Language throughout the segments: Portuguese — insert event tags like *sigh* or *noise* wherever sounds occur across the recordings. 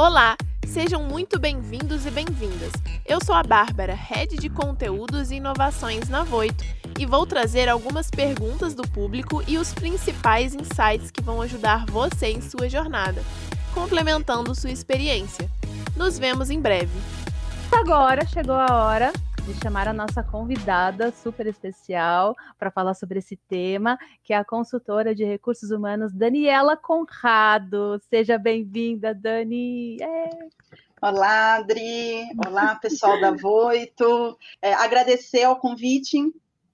Olá, sejam muito bem-vindos e bem-vindas. Eu sou a Bárbara, Head de Conteúdos e Inovações na Voito, e vou trazer algumas perguntas do público e os principais insights que vão ajudar você em sua jornada, complementando sua experiência. Nos vemos em breve. Agora chegou a hora de chamar a nossa convidada super especial para falar sobre esse tema, que é a consultora de recursos humanos Daniela Conrado. Seja bem-vinda, Dani. É. Olá, Adri. Olá, pessoal da Voito. É, agradecer ao convite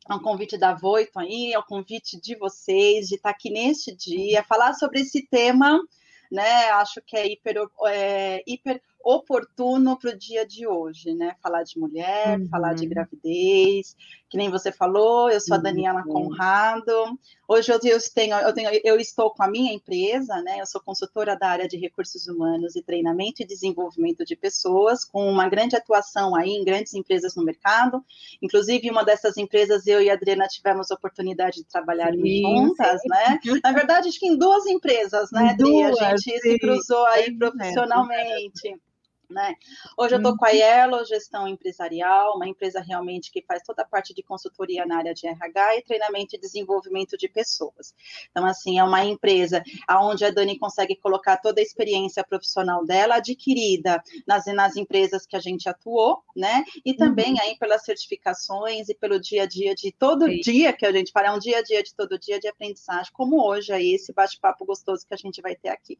ao convite da Voito aí, ao convite de vocês, de estar aqui neste dia, falar sobre esse tema, né? Acho que é hiper, é, hiper oportuno para o dia de hoje, né? Falar de mulher, uhum. falar de gravidez, que nem você falou, eu sou a Daniela uhum. Conrado. Hoje eu, eu, tenho, eu, tenho, eu estou com a minha empresa, né? Eu sou consultora da área de recursos humanos e treinamento e desenvolvimento de pessoas, com uma grande atuação aí em grandes empresas no mercado. Inclusive, uma dessas empresas, eu e a Adriana tivemos a oportunidade de trabalhar sim, juntas, sim. né? Na verdade, acho que em duas empresas, né, Adri? a gente sim. se cruzou aí profissionalmente. Né? Hoje eu estou com a uhum. Yellow Gestão Empresarial, uma empresa realmente que faz toda a parte de consultoria na área de RH e treinamento e desenvolvimento de pessoas. Então, assim, é uma empresa onde a Dani consegue colocar toda a experiência profissional dela adquirida nas, nas empresas que a gente atuou, né? E também uhum. aí pelas certificações e pelo dia a dia de todo Sim. dia que a gente fala, é um dia a dia de todo dia de aprendizagem, como hoje aí, esse bate-papo gostoso que a gente vai ter aqui.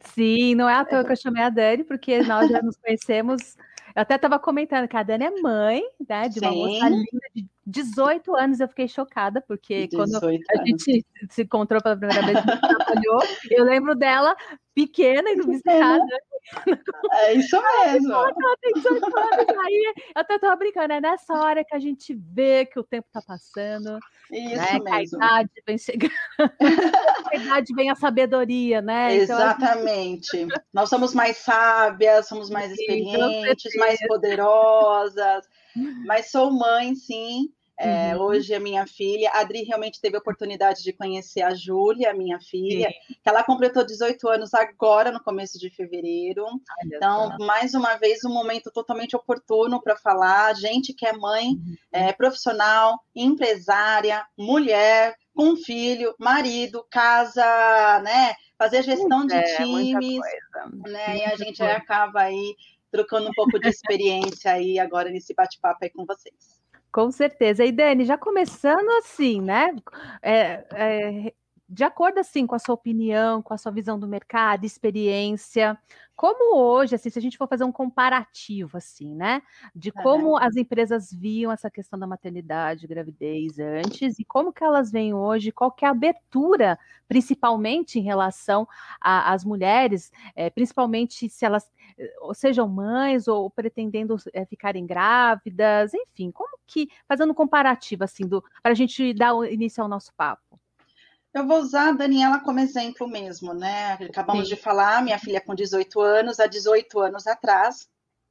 Sim, não é à toa que eu chamei a Dani, porque nós já nos conhecemos. Eu até estava comentando que a Dani é mãe, né, de uma Sim. moça linda de 18 anos. Eu fiquei chocada, porque quando a gente se encontrou pela primeira vez, trabalhou, eu lembro dela pequena e no visitada. É isso mesmo. Ela tem 18 anos. Aí eu até estava brincando, é nessa hora que a gente vê que o tempo está passando. Isso né? mesmo. a idade vem chegando. a idade vem a sabedoria, né? Então, Exatamente. Então, gente... Nós somos mais sábias, somos mais experientes, mais poderosas. Mas sou mãe, sim. É, uhum. Hoje a minha filha, a Adri realmente teve a oportunidade de conhecer a Júlia, minha filha, Sim. que ela completou 18 anos agora, no começo de fevereiro. Então, mais uma vez, um momento totalmente oportuno para falar. Gente que é mãe, uhum. é, profissional, empresária, mulher, com filho, marido, casa, né? Fazer gestão de é, times, né? E a gente acaba aí trocando um pouco de *laughs* experiência aí agora nesse bate-papo aí com vocês. Com certeza. E Dani, já começando assim, né? É, é, de acordo assim com a sua opinião, com a sua visão do mercado, experiência, como hoje, assim, se a gente for fazer um comparativo, assim, né, de como as empresas viam essa questão da maternidade, gravidez antes e como que elas veem hoje, qual que é a abertura, principalmente em relação às mulheres, é, principalmente se elas eh, sejam mães ou pretendendo é, ficarem grávidas, enfim, como que, fazendo um comparativo, assim, para a gente dar início ao nosso papo. Eu vou usar a Daniela como exemplo mesmo, né? Acabamos Sim. de falar, minha filha com 18 anos, há 18 anos atrás,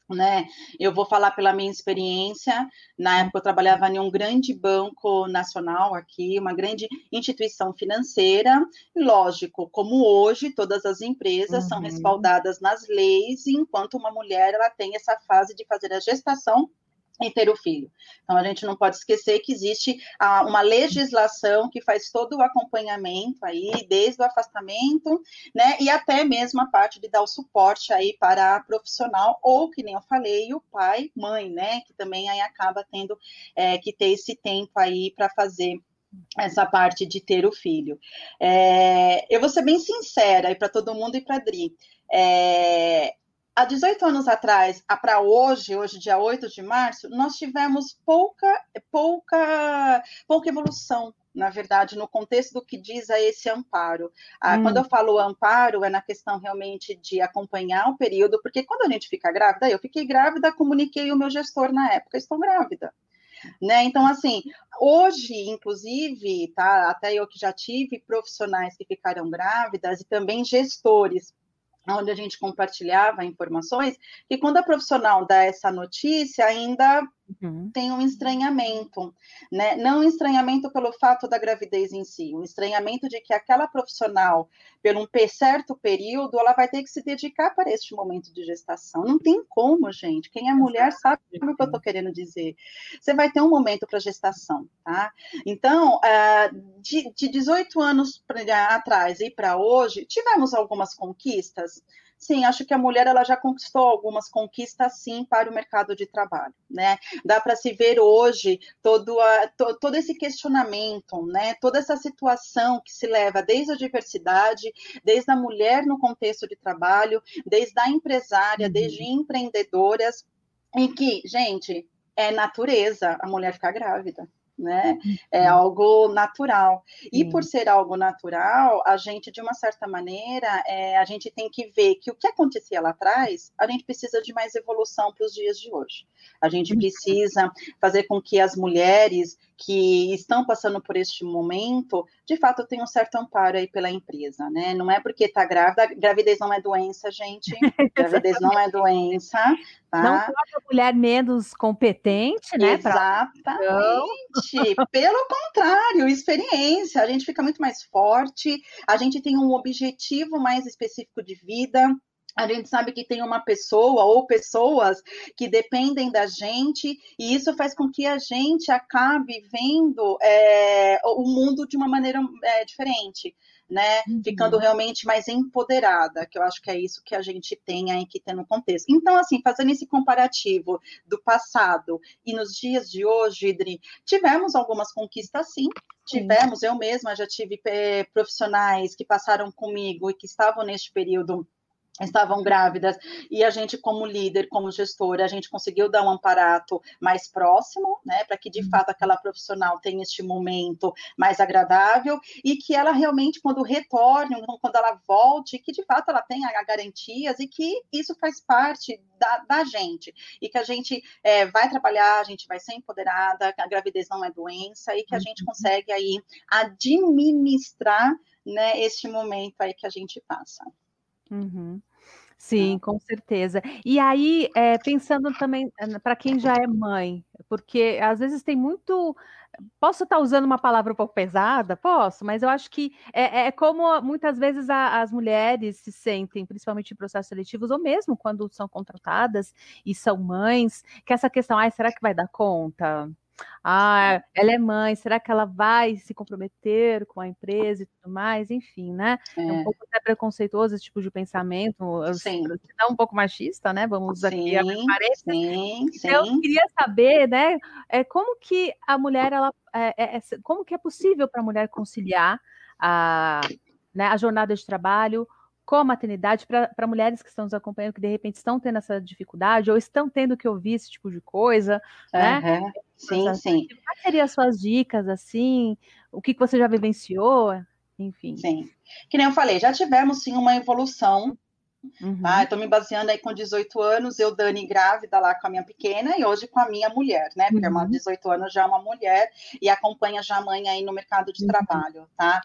né? Eu vou falar pela minha experiência. Na época eu trabalhava em um grande banco nacional aqui, uma grande instituição financeira. E lógico, como hoje todas as empresas uhum. são respaldadas nas leis, enquanto uma mulher ela tem essa fase de fazer a gestação e ter o filho. Então, a gente não pode esquecer que existe ah, uma legislação que faz todo o acompanhamento aí, desde o afastamento, né, e até mesmo a parte de dar o suporte aí para a profissional, ou, que nem eu falei, o pai, mãe, né, que também aí acaba tendo é, que ter esse tempo aí para fazer essa parte de ter o filho. É, eu vou ser bem sincera aí para todo mundo e para a Dri. É, há 18 anos atrás, para hoje, hoje dia 8 de março, nós tivemos pouca, pouca, pouca evolução, na verdade, no contexto do que diz a esse amparo. Ah, hum. Quando eu falo amparo, é na questão realmente de acompanhar o período, porque quando a gente fica grávida, eu fiquei grávida, comuniquei o meu gestor na época, estou grávida. Né? Então, assim, hoje, inclusive, tá, até eu que já tive profissionais que ficaram grávidas e também gestores onde a gente compartilhava informações, que quando a profissional dá essa notícia, ainda uhum. tem um estranhamento, né? Não um estranhamento pelo fato da gravidez em si, um estranhamento de que aquela profissional, por um certo período, ela vai ter que se dedicar para este momento de gestação. Não tem como, gente. Quem é mulher sabe o que eu estou querendo dizer. Você vai ter um momento para gestação, tá? Então, ah, de, de 18 anos atrás e para hoje, tivemos algumas conquistas, Sim, acho que a mulher ela já conquistou algumas conquistas sim para o mercado de trabalho, né? Dá para se ver hoje todo, a, to, todo esse questionamento, né? Toda essa situação que se leva desde a diversidade, desde a mulher no contexto de trabalho, desde a empresária, uhum. desde empreendedoras, em que, gente, é natureza a mulher ficar grávida né? É uhum. algo natural. E por ser algo natural, a gente, de uma certa maneira, é, a gente tem que ver que o que acontecia lá atrás, a gente precisa de mais evolução para os dias de hoje. A gente uhum. precisa fazer com que as mulheres que estão passando por este momento, de fato, tenham um certo amparo aí pela empresa, né? Não é porque está grávida, gravidez não é doença, gente. *laughs* Gravidez não é doença, tá? Não torna a mulher menos competente, né? Exatamente. Pra... Pelo contrário, experiência. A gente fica muito mais forte, a gente tem um objetivo mais específico de vida a gente sabe que tem uma pessoa ou pessoas que dependem da gente, e isso faz com que a gente acabe vendo é, o mundo de uma maneira é, diferente. Né, uhum. ficando realmente mais empoderada, que eu acho que é isso que a gente tem aí que ter no contexto. Então, assim, fazendo esse comparativo do passado e nos dias de hoje, Idri, tivemos algumas conquistas sim, tivemos, eu mesma já tive é, profissionais que passaram comigo e que estavam neste período estavam grávidas e a gente como líder, como gestora, a gente conseguiu dar um amparato mais próximo, né, para que de uhum. fato aquela profissional tenha este momento mais agradável e que ela realmente quando retorne, quando ela volte, que de fato ela tenha garantias e que isso faz parte da, da gente e que a gente é, vai trabalhar, a gente vai ser empoderada, que a gravidez não é doença e que a gente uhum. consegue aí administrar, né, este momento aí que a gente passa. Uhum. Sim, com certeza. E aí, é, pensando também eh, para quem já é mãe, porque às vezes tem muito. Posso estar usando uma palavra um pouco pesada? Posso, mas eu acho que é, é como muitas vezes a, as mulheres se sentem, principalmente em processos seletivos, ou mesmo quando são contratadas e são mães, que essa questão, ai, será que vai dar conta? Ah, ela é mãe, será que ela vai se comprometer com a empresa e tudo mais? Enfim, né? É, é um pouco até preconceituoso esse tipo de pensamento, sim. é um pouco machista, né? Vamos sim, aqui abrir parênteses. Sim, então, sim. eu queria saber, né, é, como que a mulher, ela, é, é, como que é possível para a mulher conciliar a, né, a jornada de trabalho com a maternidade para mulheres que estão nos acompanhando, que de repente estão tendo essa dificuldade ou estão tendo que ouvir esse tipo de coisa, uhum. né? Sim, sim. Quais seriam as suas dicas, assim? O que, que você já vivenciou? Enfim. Sim. Que nem eu falei, já tivemos sim uma evolução Uhum. Tá? Estou me baseando aí com 18 anos, eu, Dani, grávida lá com a minha pequena, e hoje com a minha mulher, né? Porque uhum. 18 anos já é uma mulher e acompanha já a mãe aí no mercado de uhum. trabalho, tá?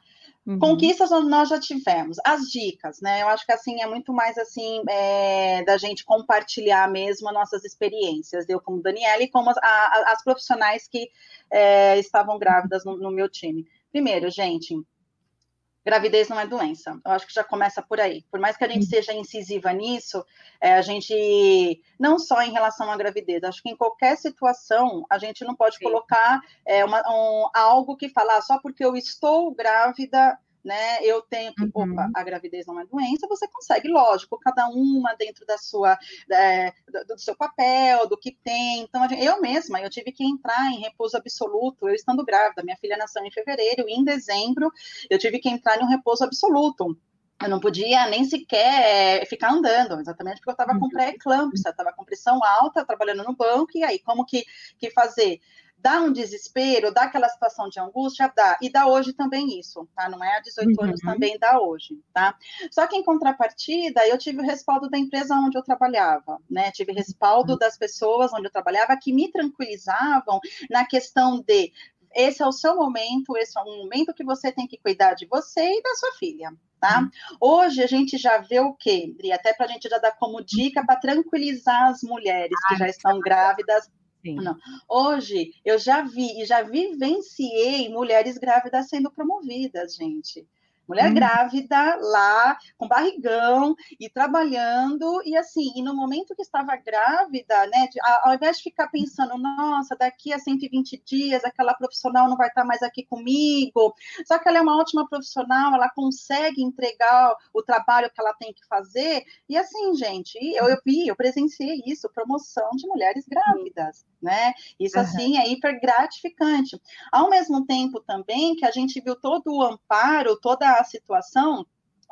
Uhum. Conquistas nós já tivemos. As dicas, né? Eu acho que assim é muito mais assim é, da gente compartilhar mesmo as nossas experiências. Eu como Daniela e como as, a, as profissionais que é, estavam grávidas no, no meu time. Primeiro, gente, gravidez não é doença. Eu acho que já começa por aí. Por mais que a gente seja incisiva nisso, é, a gente, não só em relação à gravidez, acho que em qualquer situação, a gente não pode Sim. colocar é, uma, um, algo que falar ah, só porque eu estou grávida, né? Eu tenho que, uhum. opa, a gravidez não é doença, você consegue, lógico, cada uma dentro da sua, é, do, do, seu papel, do que tem. Então, eu mesma, eu tive que entrar em repouso absoluto, eu estando grávida, minha filha nasceu em fevereiro, e em dezembro eu tive que entrar em um repouso absoluto eu não podia nem sequer ficar andando, exatamente porque eu estava com uhum. pré-eclâmpsia, estava com pressão alta, trabalhando no banco, e aí como que, que fazer? Dá um desespero, dá aquela situação de angústia, dá. E dá hoje também isso, tá? Não é há 18 uhum. anos, também dá hoje, tá? Só que em contrapartida, eu tive o respaldo da empresa onde eu trabalhava, né? Tive respaldo uhum. das pessoas onde eu trabalhava que me tranquilizavam na questão de esse é o seu momento, esse é um momento que você tem que cuidar de você e da sua filha, tá? Uhum. Hoje a gente já vê o quê, Dri? Até para a gente já dar como dica para tranquilizar as mulheres que já estão grávidas. Não. Hoje eu já vi e já vivenciei mulheres grávidas sendo promovidas, gente. Mulher hum. grávida lá, com barrigão e trabalhando, e assim, e no momento que estava grávida, né, de, ao invés de ficar pensando, nossa, daqui a 120 dias aquela profissional não vai estar mais aqui comigo, só que ela é uma ótima profissional, ela consegue entregar o trabalho que ela tem que fazer, e assim, gente, eu, eu vi, eu presenciei isso, promoção de mulheres grávidas, né? Isso, uhum. assim, é hiper gratificante. Ao mesmo tempo também que a gente viu todo o amparo, toda a situação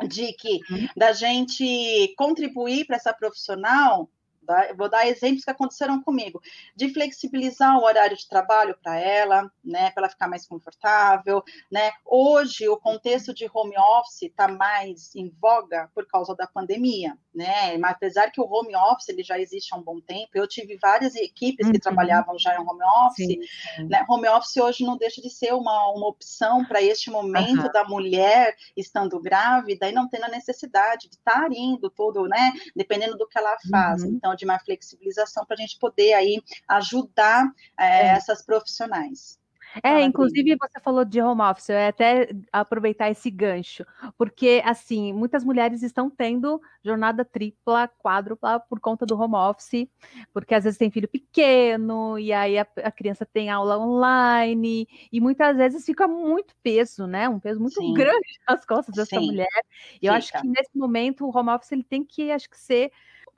de que uhum. da gente contribuir para essa profissional Tá? Vou dar exemplos que aconteceram comigo, de flexibilizar o horário de trabalho para ela, né, para ela ficar mais confortável, né? Hoje o contexto de home office está mais em voga por causa da pandemia, né? Mas apesar que o home office ele já existe há um bom tempo, eu tive várias equipes uhum. que trabalhavam já em home office, sim, né? Home office hoje não deixa de ser uma, uma opção para este momento uhum. da mulher estando grávida e não tendo a necessidade de estar indo tudo, né? Dependendo do que ela faz. Uhum. Então de uma flexibilização para a gente poder aí ajudar é, é. essas profissionais. É, inclusive você falou de home office, eu ia até aproveitar esse gancho, porque assim, muitas mulheres estão tendo jornada tripla, quádrupla por conta do home office, porque às vezes tem filho pequeno, e aí a, a criança tem aula online, e muitas vezes fica muito peso, né? Um peso muito Sim. grande *laughs* nas costas dessa Sim. mulher. E eu acho que nesse momento o home office ele tem que, acho que ser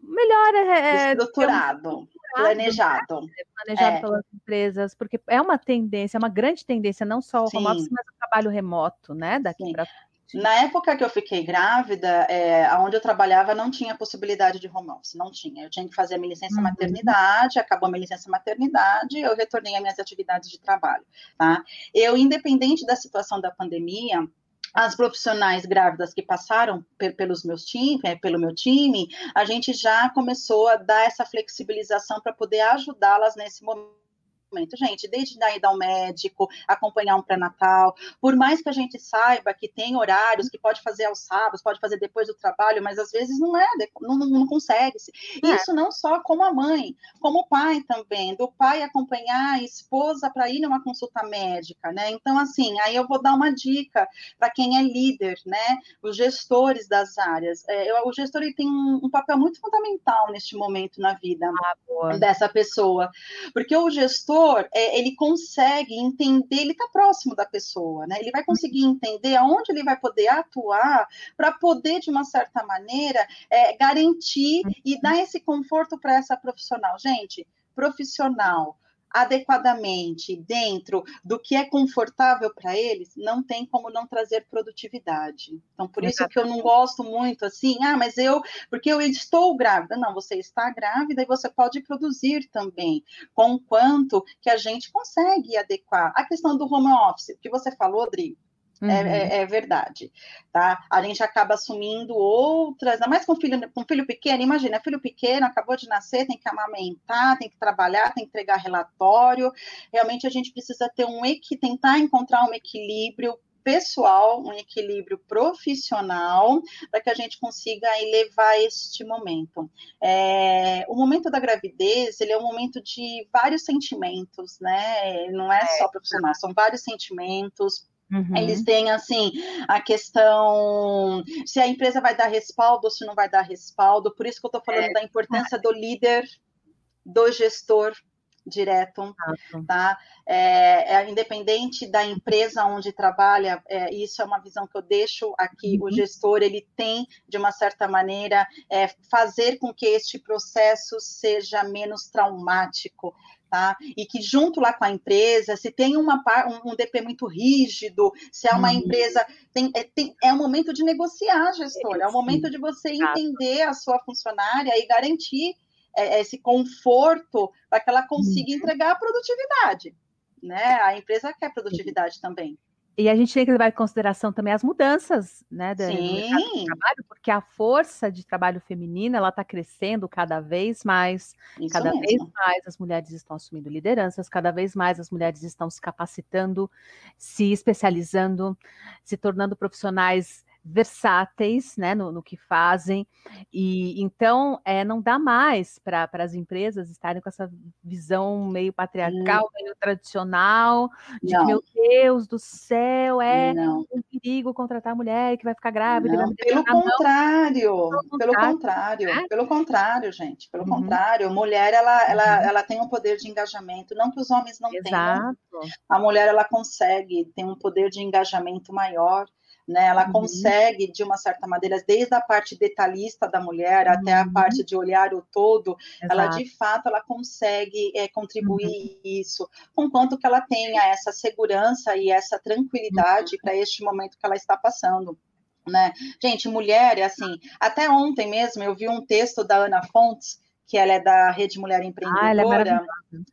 melhor é, estruturado, planejado. Né? Planejado é. pelas empresas, porque é uma tendência, é uma grande tendência, não só o Sim. home office, mas o trabalho remoto, né? Daqui para na época que eu fiquei grávida, é, onde eu trabalhava não tinha possibilidade de home office, não tinha. Eu tinha que fazer a minha licença uhum. maternidade, acabou a minha licença maternidade, eu retornei às minhas atividades de trabalho, tá? Eu, independente da situação da pandemia, as profissionais grávidas que passaram pelos meus time, é, pelo meu time, a gente já começou a dar essa flexibilização para poder ajudá-las nesse momento momento. Gente, desde ir ao médico, acompanhar um pré-natal, por mais que a gente saiba que tem horários que pode fazer aos sábados, pode fazer depois do trabalho, mas às vezes não é, não, não consegue. -se. É. Isso não só como a mãe, como o pai também, do pai acompanhar a esposa para ir numa consulta médica, né? Então, assim, aí eu vou dar uma dica para quem é líder, né? Os gestores das áreas. É, eu, o gestor ele tem um, um, papel muito fundamental neste momento na vida ah, dessa pessoa, porque o gestor é, ele consegue entender, ele está próximo da pessoa, né? Ele vai conseguir entender aonde ele vai poder atuar para poder, de uma certa maneira, é, garantir e dar esse conforto para essa profissional. Gente, profissional adequadamente dentro do que é confortável para eles, não tem como não trazer produtividade. Então, por isso que eu não gosto muito assim, ah, mas eu, porque eu estou grávida. Não, você está grávida e você pode produzir também, com quanto que a gente consegue adequar. A questão do home office, que você falou, Rodrigo, uhum. É, é, verdade, tá? A gente acaba assumindo outras, ainda mais com filho, com filho pequeno, imagina, filho pequeno, acabou de nascer, tem que amamentar, tem que trabalhar, tem que entregar relatório. Realmente a gente precisa ter um tentar encontrar um equilíbrio pessoal, um equilíbrio profissional, para que a gente consiga aí, levar este momento. É, o momento da gravidez, ele é um momento de vários sentimentos, né? Não é, é só profissional, são vários sentimentos, Uhum. Eles têm, assim, a questão se a empresa vai dar respaldo ou se não vai dar respaldo. Por isso que eu estou falando é. da importância do líder, do gestor direto, tá? É, é, independente da empresa onde trabalha, é, isso é uma visão que eu deixo aqui. Uhum. O gestor ele tem, de uma certa maneira, é, fazer com que este processo seja menos traumático tá? E que junto lá com a empresa, se tem uma, um, um DP muito rígido, se é uma uhum. empresa. Tem, é, tem, é o momento de negociar, gestor, é, é o momento de você entender a sua funcionária e garantir é, esse conforto para que ela consiga uhum. entregar a produtividade. Né? A empresa quer produtividade também. E a gente tem que levar em consideração também as mudanças, né, do trabalho, porque a força de trabalho feminina ela está crescendo cada vez mais, Isso cada mesmo. vez mais as mulheres estão assumindo lideranças, cada vez mais as mulheres estão se capacitando, se especializando, se tornando profissionais versáteis né, no, no, que fazem, e então é, não dá mais para as empresas estarem com essa visão meio patriarcal, hum. meio tradicional, de não. que, meu Deus do céu, é não. um perigo contratar mulher que vai ficar grávida. Não, pelo, contrário, pelo contrário, é? pelo contrário, gente, pelo uhum. contrário, mulher ela, ela, uhum. ela tem um poder de engajamento, não que os homens não Exato. tenham, a mulher ela consegue, tem um poder de engajamento maior, né? Ela uhum. consegue, de uma certa maneira, desde a parte detalhista da mulher uhum. até a uhum. parte de olhar o todo, Exato. ela de fato ela consegue é, contribuir uhum. isso, com quanto que ela tenha essa segurança e essa tranquilidade uhum. para este momento que ela está passando. Né? Gente, mulher, é assim, até ontem mesmo eu vi um texto da Ana Fontes, que ela é da Rede Mulher Empreendedora.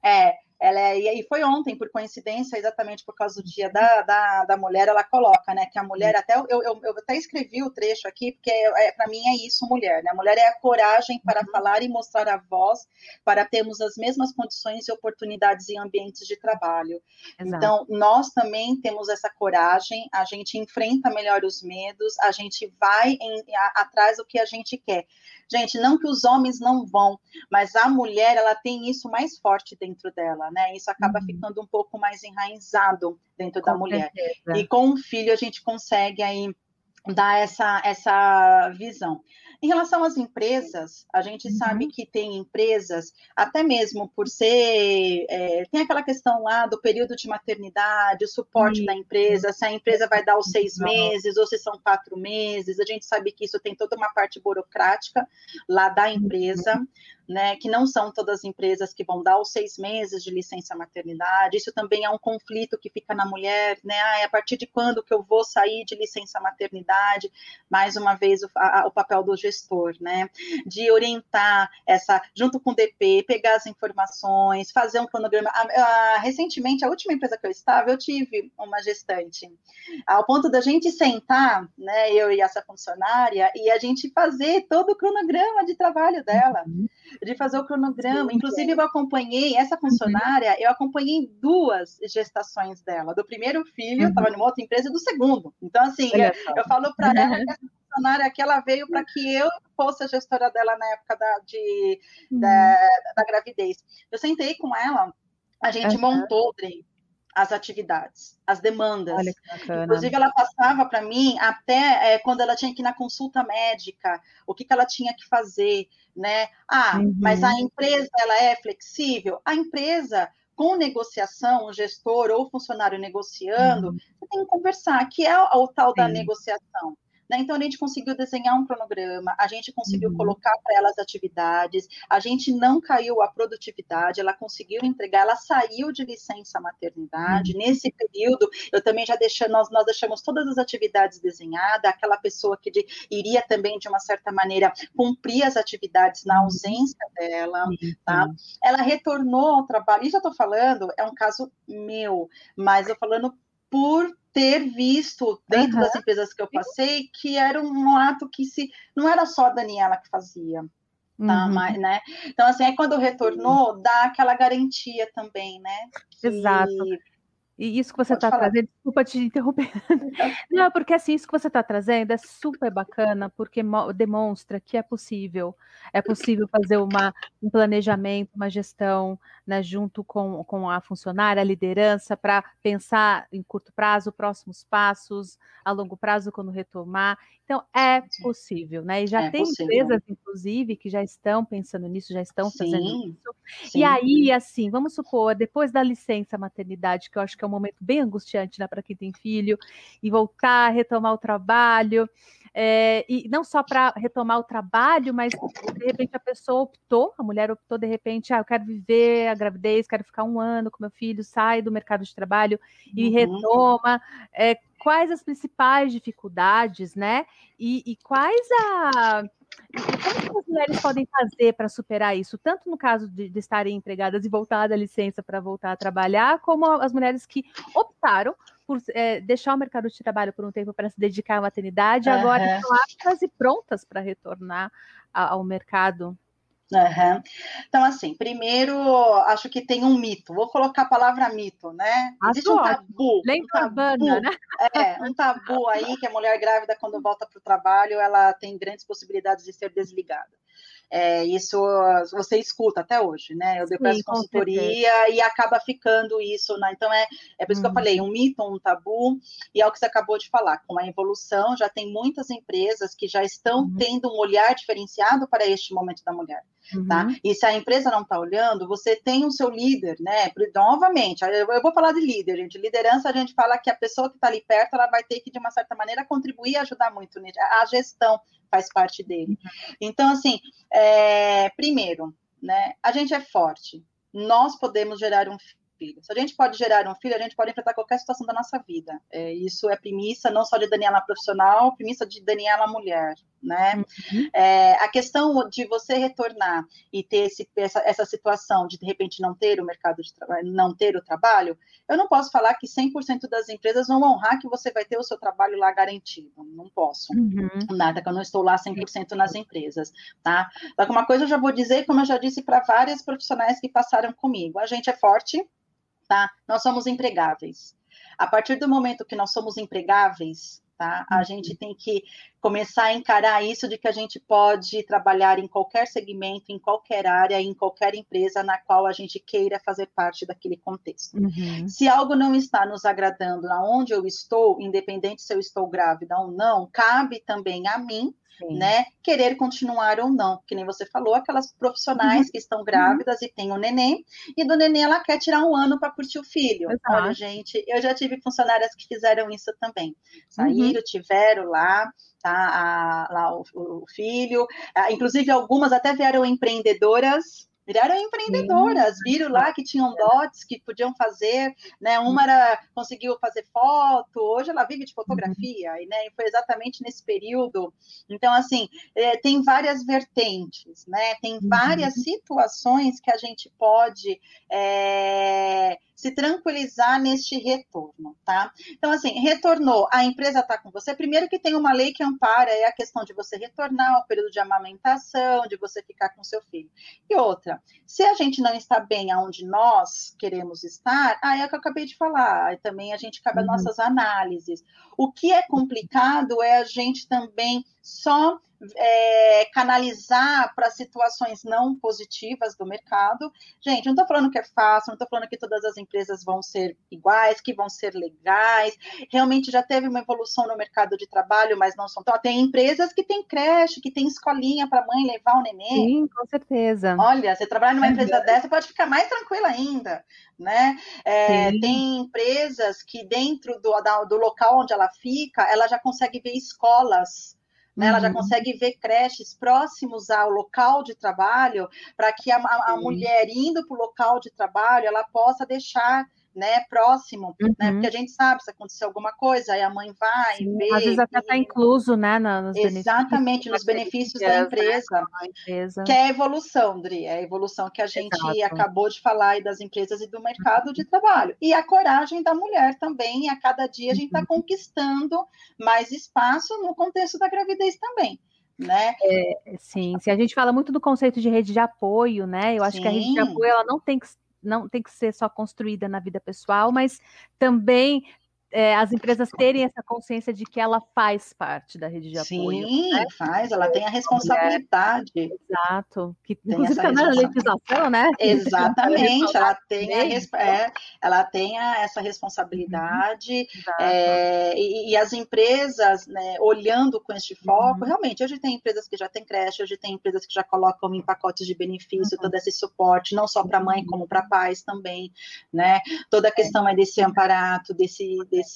Ah, é, é ela é, e foi ontem, por coincidência, exatamente por causa do dia da, da, da mulher, ela coloca, né, que a mulher, até eu, eu, eu até escrevi o trecho aqui, porque é, é para mim é isso, mulher, né, a mulher é a coragem para uhum. falar e mostrar a voz, para termos as mesmas condições e oportunidades em ambientes de trabalho. Exato. Então, nós também temos essa coragem, a gente enfrenta melhor os medos, a gente vai em, a, atrás do que a gente quer. Gente, não que os homens não vão, mas a mulher, ela tem isso mais forte dentro dela, né? Isso acaba uhum. ficando um pouco mais enraizado dentro com da mulher. Certeza. E com o filho a gente consegue aí dar essa, essa visão. Em relação às empresas, a gente uhum. sabe que tem empresas, até mesmo por ser. É, tem aquela questão lá do período de maternidade, o suporte uhum. da empresa, se a empresa vai dar os seis meses ou se são quatro meses. A gente sabe que isso tem toda uma parte burocrática lá da empresa. Né, que não são todas as empresas que vão dar os seis meses de licença maternidade, isso também é um conflito que fica na mulher, né, ah, a partir de quando que eu vou sair de licença maternidade, mais uma vez o, a, o papel do gestor, né, de orientar essa, junto com o DP, pegar as informações, fazer um cronograma, recentemente, a última empresa que eu estava, eu tive uma gestante, ao ponto da gente sentar, né, eu e essa funcionária, e a gente fazer todo o cronograma de trabalho dela, uhum de fazer o cronograma. Inclusive, eu acompanhei essa uhum. funcionária, eu acompanhei duas gestações dela. Do primeiro filho, estava uhum. numa outra empresa, e do segundo. Então, assim, eu, eu, falo para ela que essa funcionária que ela veio para que eu fosse a gestora dela na época da, de, uhum. da, da, gravidez. Eu sentei com ela, a gente uhum. montou, Dre, as atividades, as demandas. Inclusive, ela passava para mim até é, quando ela tinha que ir na consulta médica, o que, que ela tinha que fazer, né? Ah, uhum. mas a empresa ela é flexível? A empresa com negociação, o gestor ou o funcionário negociando, uhum. você tem que conversar, que é o, o tal Sim. da negociação. Né? Então, a gente conseguiu desenhar um cronograma, a gente conseguiu uhum. colocar para ela as atividades, a gente não caiu a produtividade, ela conseguiu entregar, ela saiu de licença maternidade. Uhum. Nesse período, eu também já deixei, nós, nós deixamos todas as atividades desenhadas, aquela pessoa que de, iria também, de uma certa maneira, cumprir as atividades na uhum. ausência dela, tá? Ela retornou ao trabalho, isso eu estou falando, é um caso meu, mas eu falando por ter visto dentro uhum. das empresas que eu passei que era um ato que se não era só a Daniela que fazia. Tá, uhum. mas, né? Então, assim, é quando retornou, dá aquela garantia também, né? Que... Exato. E isso que você está trazendo, desculpa te interromper. *laughs* Não, porque assim, isso que você está trazendo é super bacana, porque demonstra que é possível. É possível fazer uma, um planejamento, uma gestão, né, junto com, com a funcionária, a liderança, para pensar em curto prazo, próximos passos, a longo prazo, quando retomar. Então, é possível, né? E já é tem possível. empresas, inclusive, que já estão pensando nisso, já estão sim, fazendo isso. Sim. E aí, assim, vamos supor, depois da licença maternidade, que eu acho que é um momento bem angustiante né, para quem tem filho, e voltar, retomar o trabalho. É, e não só para retomar o trabalho, mas de repente a pessoa optou, a mulher optou de repente, ah, eu quero viver a gravidez, quero ficar um ano com meu filho, sai do mercado de trabalho e uhum. retoma. É, quais as principais dificuldades, né? E, e quais a como as mulheres podem fazer para superar isso, tanto no caso de, de estarem empregadas e voltar da licença para voltar a trabalhar, como as mulheres que optaram por é, deixar o mercado de trabalho por um tempo para se dedicar à maternidade, uhum. agora estão aptas e prontas para retornar ao mercado Uhum. Então, assim, primeiro, acho que tem um mito. Vou colocar a palavra mito, né? Existe um tabu. Lembra um tabu, banda, né? É, um tabu aí que a mulher grávida, quando volta para o trabalho, ela tem grandes possibilidades de ser desligada. É, isso você escuta até hoje, né? Eu depois consultoria e acaba ficando isso, né? Então é, é por isso que eu uhum. falei, um mito, um tabu, e é o que você acabou de falar, com a evolução, já tem muitas empresas que já estão uhum. tendo um olhar diferenciado para este momento da mulher. Tá? Uhum. Tá? E se a empresa não está olhando, você tem o seu líder, né? Novamente, eu vou falar de líder, gente. Liderança, a gente fala que a pessoa que está ali perto, ela vai ter que, de uma certa maneira, contribuir e ajudar muito. A gestão faz parte dele. Uhum. Então, assim, é, primeiro, né? A gente é forte. Nós podemos gerar um filho. Se a gente pode gerar um filho, a gente pode enfrentar qualquer situação da nossa vida. É, isso é premissa não só de Daniela profissional, premissa de Daniela mulher, né? Uhum. É, a questão de você retornar e ter esse, essa, essa situação de de repente não ter o mercado de trabalho, não ter o trabalho, eu não posso falar que 100% das empresas vão honrar que você vai ter o seu trabalho lá garantido. Não posso. Uhum. Nada, que eu não estou lá 100% nas empresas, tá? Mas uma coisa eu já vou dizer, como eu já disse para várias profissionais que passaram comigo, a gente é forte, tá? Nós somos empregáveis. A partir do momento que nós somos empregáveis, tá? A uhum. gente tem que começar a encarar isso de que a gente pode trabalhar em qualquer segmento, em qualquer área, em qualquer empresa na qual a gente queira fazer parte daquele contexto. Uhum. Se algo não está nos agradando aonde eu estou, independente se eu estou grávida ou não, cabe também a mim Sim. né? Querer continuar ou não, que nem você falou, aquelas profissionais uhum. que estão grávidas uhum. e têm o um neném, e do neném ela quer tirar um ano para curtir o filho. Exato. Olha, gente, eu já tive funcionárias que fizeram isso também. Saíram, uhum. tiveram lá, tá? A, lá o, o filho, inclusive algumas até vieram empreendedoras viraram empreendedoras, viram lá que tinham dotes que podiam fazer, né? Uma era conseguiu fazer foto, hoje ela vive de fotografia, e, né? E foi exatamente nesse período. Então, assim, é, tem várias vertentes, né? Tem várias uhum. situações que a gente pode é, se tranquilizar neste retorno, tá? Então, assim, retornou, a empresa está com você. Primeiro que tem uma lei que ampara é a questão de você retornar, o período de amamentação, de você ficar com seu filho. E outra, se a gente não está bem aonde nós queremos estar, aí é o que eu acabei de falar, aí também a gente cabe uhum. as nossas análises. O que é complicado é a gente também só é, canalizar para situações não positivas do mercado. Gente, não estou falando que é fácil, não estou falando que todas as empresas vão ser iguais, que vão ser legais. Realmente já teve uma evolução no mercado de trabalho, mas não são tão. Tem empresas que têm creche, que tem escolinha para a mãe levar o neném. Sim, com certeza. Olha, você trabalha numa empresa dessa, pode ficar mais tranquila ainda, né? É, tem empresas que dentro do, do local onde ela fica, ela já consegue ver escolas né? Ela já uhum. consegue ver creches próximos ao local de trabalho, para que a, a, a mulher indo para o local de trabalho, ela possa deixar né, próximo, né, uhum. né, porque a gente sabe se acontecer alguma coisa, aí a mãe vai, Sim, vê. Às vezes até está incluso, né, nos Exatamente, nos benefícios da empresa, né, empresa, que é a evolução, Dri, é a evolução que a gente Exato. acabou de falar aí das empresas e do mercado de trabalho. E a coragem da mulher também, a cada dia a gente está uhum. conquistando mais espaço no contexto da gravidez também. Né? É, sim, se a gente fala muito do conceito de rede de apoio, né? Eu acho sim. que a rede de apoio ela não tem que não tem que ser só construída na vida pessoal, mas também é, as empresas terem essa consciência de que ela faz parte da rede de apoio. Sim, né? faz, ela tem a responsabilidade. É, exato. Que, tem inclusive está na legislação, né? *laughs* Exatamente, ela tem, a, é, ela tem a, essa responsabilidade. Uhum, é, e, e, as empresas, né, olhando com este foco, uhum. realmente, hoje tem empresas que já têm creche, hoje tem empresas que já colocam em pacotes de benefício uhum. todo esse suporte, não só para mãe, como para pais também, né? Toda a questão é desse amparato, desse desse.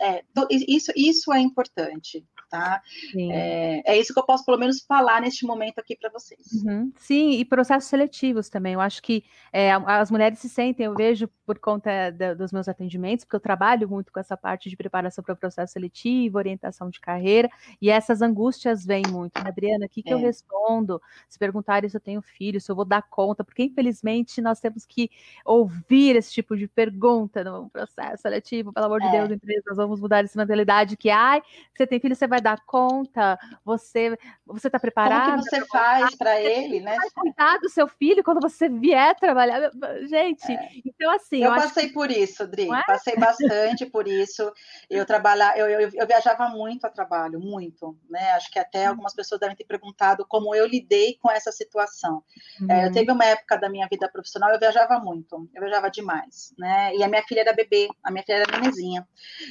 É, isso, isso é importante. tá? É, é, isso que eu posso, pelo menos, falar neste momento aqui para vocês. Uhum. Sim, e processos seletivos também. Eu acho que é, as mulheres se sentem, eu vejo por conta da, dos meus atendimentos, porque eu trabalho muito com essa parte de preparação para o processo seletivo, orientação de carreira, e essas angústias vêm muito. Adriana, o que, que é. eu respondo? Se perguntarem se eu tenho filho, se eu vou dar conta, porque infelizmente nós temos que ouvir esse tipo de pergunta no processo seletivo, pelo amor de é. Deus, empresas, vamos mudar essa mentalidade que, ai, você tem filho, você vai dar conta, você você está preparado? Como que você faz para ele, né? Vai cuidar do seu filho quando você vier trabalhar, gente. É. Então assim, eu, eu passei que... por isso, Dri, é? passei bastante por isso. Eu trabalhar, eu, eu, eu, viajava muito a trabalho, muito, né? Acho que até hum. algumas pessoas devem ter perguntado como eu lidei com essa situação. Uhum. É, eu uhum. teve uma época da minha vida profissional, eu viajava muito, eu viajava demais, né? E a minha filha era bebê, a minha filha era menezinha.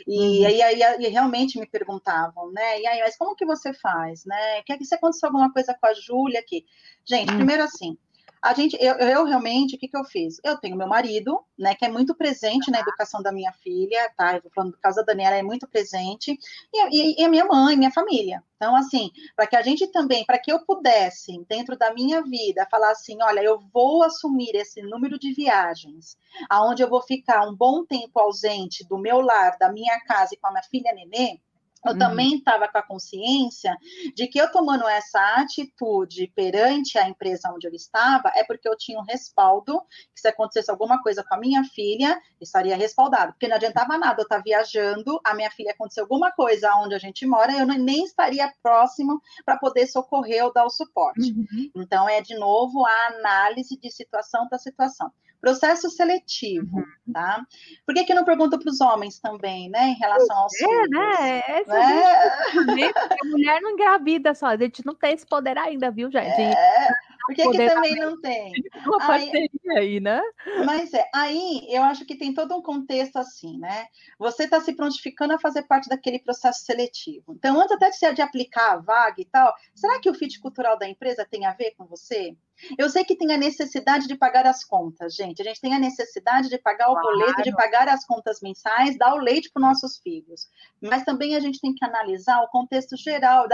E uhum. aí, aí, aí, realmente me perguntavam, né? E aí, mas como que você faz, né? Quer que se aconteceu alguma coisa com a Júlia aqui? Gente, uhum. primeiro assim, a gente, eu, eu realmente, o que, que eu fiz? Eu tenho meu marido, né, que é muito presente na educação da minha filha, tá? Eu falando do caso da Daniela, é muito presente, e, e, e a minha mãe, minha família. Então, assim, para que a gente também, para que eu pudesse, dentro da minha vida, falar assim: olha, eu vou assumir esse número de viagens, aonde eu vou ficar um bom tempo ausente do meu lar, da minha casa e com a minha filha nenê eu uhum. também estava com a consciência de que eu tomando essa atitude perante a empresa onde eu estava é porque eu tinha um respaldo, que se acontecesse alguma coisa com a minha filha, estaria respaldado. Porque não adiantava nada eu estar tá viajando, a minha filha acontecer alguma coisa onde a gente mora, eu nem estaria próximo para poder socorrer ou dar o suporte. Uhum. Então, é de novo a análise de situação para situação. Processo seletivo, uhum. tá? Por que, que não pergunta para os homens também, né, em relação aos é, filhos? Né? Essa né? a mulher não engravida só, a gente não tem esse poder ainda, viu, gente? É. Por que, que também não tem? *laughs* Uma parceria aí, aí, né? Mas é, aí eu acho que tem todo um contexto assim, né? Você está se prontificando a fazer parte daquele processo seletivo. Então, antes até de, de aplicar a vaga e tal, será que o fit cultural da empresa tem a ver com você? Eu sei que tem a necessidade de pagar as contas, gente. A gente tem a necessidade de pagar o claro. boleto, de pagar as contas mensais, dar o leite para os nossos filhos. Mas também a gente tem que analisar o contexto geral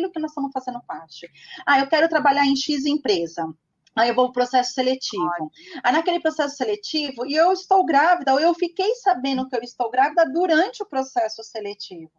daquilo que nós estamos fazendo parte. Ah, eu quero trabalhar em X empresa. Aí eu vou para o processo seletivo. Aí naquele processo seletivo, e eu estou grávida, ou eu fiquei sabendo que eu estou grávida durante o processo seletivo.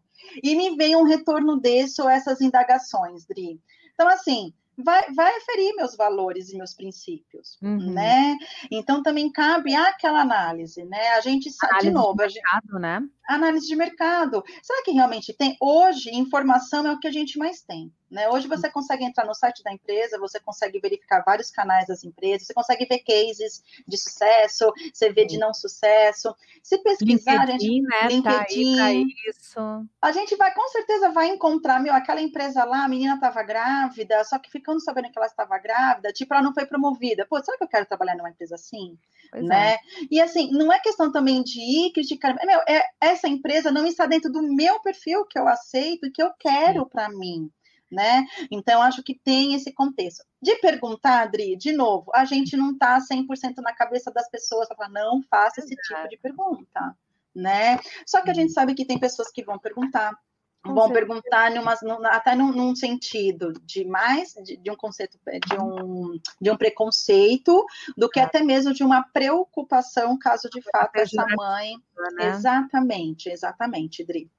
E me vem um retorno desse ou essas indagações, Dri. Então, assim, vai, vai ferir meus valores e meus princípios, uhum. né? Então também cabe aquela análise, né? A gente sabe de novo, de mercado, gente, né? Análise de mercado. Será que realmente tem? Hoje, informação é o que a gente mais tem. Né? Hoje você consegue entrar no site da empresa, você consegue verificar vários canais das empresas, você consegue ver cases de sucesso, você vê de não sucesso. Se pesquisar, LinkedIn, gente, né? LinkedIn, tá aí isso. a gente vai com certeza vai encontrar, meu, aquela empresa lá, a menina estava grávida, só que ficando sabendo que ela estava grávida, tipo, ela não foi promovida. Pô, será que eu quero trabalhar numa empresa assim? Pois né? É. E assim, não é questão também de ir criticar, meu, é, essa empresa não está dentro do meu perfil que eu aceito e que eu quero para mim né? Então, acho que tem esse contexto. De perguntar, Adri, de novo, a gente não está 100% na cabeça das pessoas para não faça esse tipo de pergunta, né? Só que a gente sabe que tem pessoas que vão perguntar, vão perguntar numa, até num, num, sentido de mais de, de, um conceito de um, de um preconceito do que é. até mesmo de uma preocupação caso de fato essa mãe né? exatamente exatamente Dri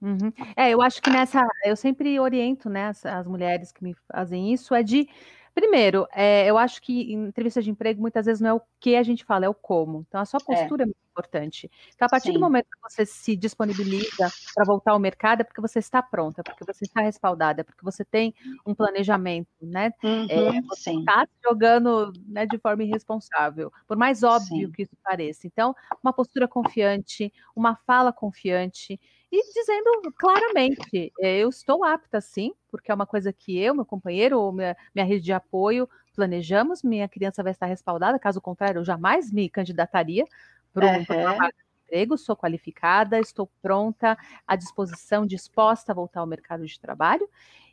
Uhum. É, eu acho que nessa, eu sempre oriento, né, as, as mulheres que me fazem isso, é de, primeiro, é, eu acho que em entrevista de emprego muitas vezes não é o que a gente fala, é o como. Então a sua é. postura é, é muito importante. Então a partir Sim. do momento que você se disponibiliza para voltar ao mercado, é porque você está pronta, é porque você está respaldada, é porque você tem um planejamento, né? Uhum, é, você está jogando né, de forma irresponsável, por mais óbvio Sim. que isso pareça. Então, uma postura confiante, uma fala confiante e dizendo claramente: é, eu estou apta sim, porque é uma coisa que eu, meu companheiro ou minha, minha rede de apoio planejamos, minha criança vai estar respaldada, caso contrário, eu jamais me candidataria para um, uhum. emprego, sou qualificada, estou pronta, à disposição, disposta a voltar ao mercado de trabalho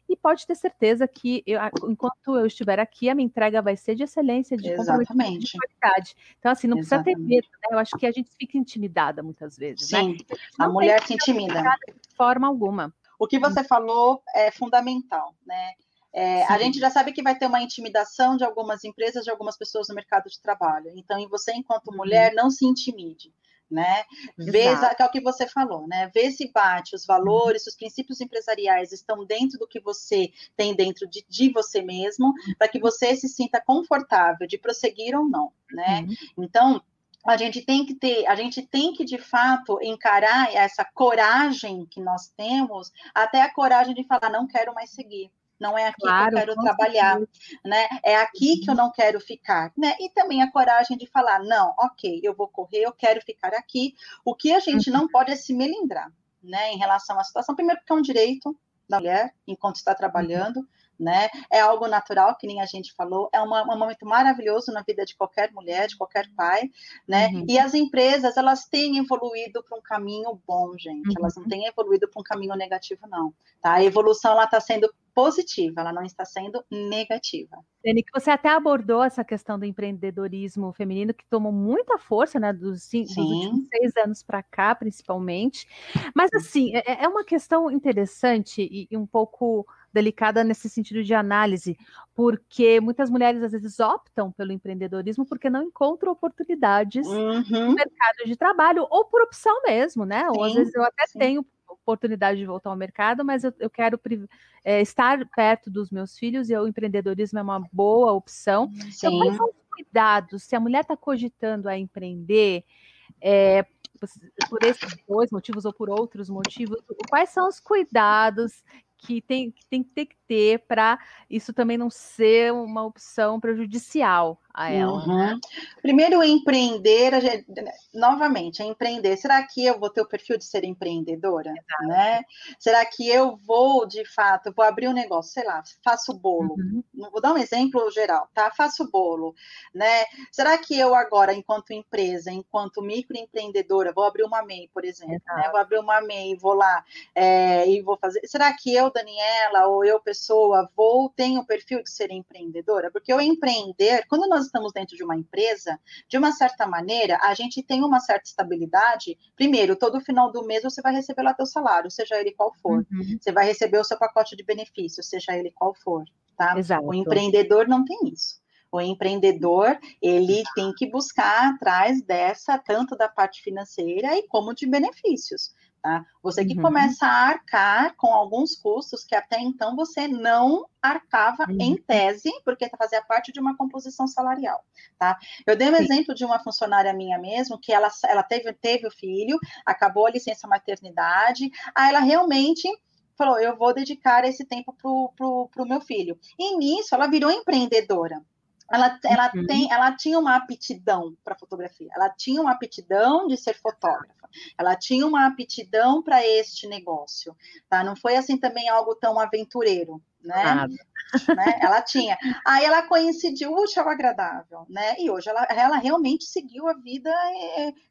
e pode ter certeza que eu, enquanto eu estiver aqui, a minha entrega vai ser de excelência, de, de qualidade. Então, assim, não Exatamente. precisa ter medo, né? Eu acho que a gente fica intimidada muitas vezes, né? Sim, né? a mulher se intimida. De forma alguma. o que você falou é fundamental, né? É, a gente já sabe que vai ter uma intimidação de algumas empresas, de algumas pessoas no mercado de trabalho. Então, você, enquanto uhum. mulher, não se intimide né? Vê, que é o que você falou, né? Vê se bate os valores, se os princípios empresariais estão dentro do que você tem dentro de, de você mesmo, para que você se sinta confortável de prosseguir ou não, né? Uhum. Então, a gente tem que ter, a gente tem que de fato encarar essa coragem que nós temos, até a coragem de falar não quero mais seguir. Não é aqui claro, que eu quero trabalhar, né? É aqui que eu uhum. não quero ficar, né? E também a coragem de falar, não, ok, eu vou correr, eu quero ficar aqui. O que a gente não uhum. pode é se melindrar, né? Em relação à situação, primeiro porque é um direito da mulher enquanto está trabalhando, né? É algo natural, que nem a gente falou, é uma, um momento maravilhoso na vida de qualquer mulher, de qualquer pai, né? Uhum. E as empresas, elas têm evoluído para um caminho bom, gente. Uhum. Elas não uhum. têm evoluído para um caminho negativo, não. Tá? A evolução, ela está sendo positiva, ela não está sendo negativa. Dani, que você até abordou essa questão do empreendedorismo feminino que tomou muita força, né, dos, dos últimos seis anos para cá, principalmente. Mas assim, é, é uma questão interessante e, e um pouco delicada nesse sentido de análise, porque muitas mulheres às vezes optam pelo empreendedorismo porque não encontram oportunidades uhum. no mercado de trabalho, ou por opção mesmo, né? Sim, ou às vezes eu até sim. tenho oportunidade de voltar ao mercado, mas eu, eu quero é, estar perto dos meus filhos e o empreendedorismo é uma boa opção. Sim. Então, quais são os cuidados? Se a mulher está cogitando a empreender, é, por esses dois motivos ou por outros motivos, quais são os cuidados que tem, que tem que ter para isso também não ser uma opção prejudicial a ela. Uhum. Né? Primeiro, empreender, gente, novamente, empreender. Será que eu vou ter o perfil de ser empreendedora? Né? Será que eu vou, de fato, vou abrir um negócio, sei lá, faço bolo. Uhum. Vou dar um exemplo geral, tá? Faço bolo, né? Será que eu agora, enquanto empresa, enquanto microempreendedora, vou abrir uma MEI, por exemplo, né? Vou abrir uma MEI, vou lá é, e vou fazer. Será que eu, Daniela, ou eu, pessoa, vou, tenho o perfil de ser empreendedora? Porque eu empreender, quando nós estamos dentro de uma empresa, de uma certa maneira, a gente tem uma certa estabilidade. Primeiro, todo final do mês você vai receber lá teu salário, seja ele qual for. Uhum. Você vai receber o seu pacote de benefícios, seja ele qual for, tá? Exato. O empreendedor não tem isso. O empreendedor, ele tem que buscar atrás dessa, tanto da parte financeira e como de benefícios. Tá? Você que uhum. começa a arcar com alguns custos que até então você não arcava uhum. em tese, porque fazia parte de uma composição salarial, tá? Eu dei um Sim. exemplo de uma funcionária minha mesmo, que ela, ela teve, teve o filho, acabou a licença maternidade, aí ela realmente falou, eu vou dedicar esse tempo para o meu filho. E nisso, ela virou empreendedora, ela, ela, uhum. tem, ela tinha uma aptidão para fotografia, ela tinha uma aptidão de ser fotógrafa, ela tinha uma aptidão para este negócio, tá? Não foi assim também algo tão aventureiro, né? né? Ela tinha. Aí ela coincidiu, o o agradável, né? E hoje ela, ela realmente seguiu a vida,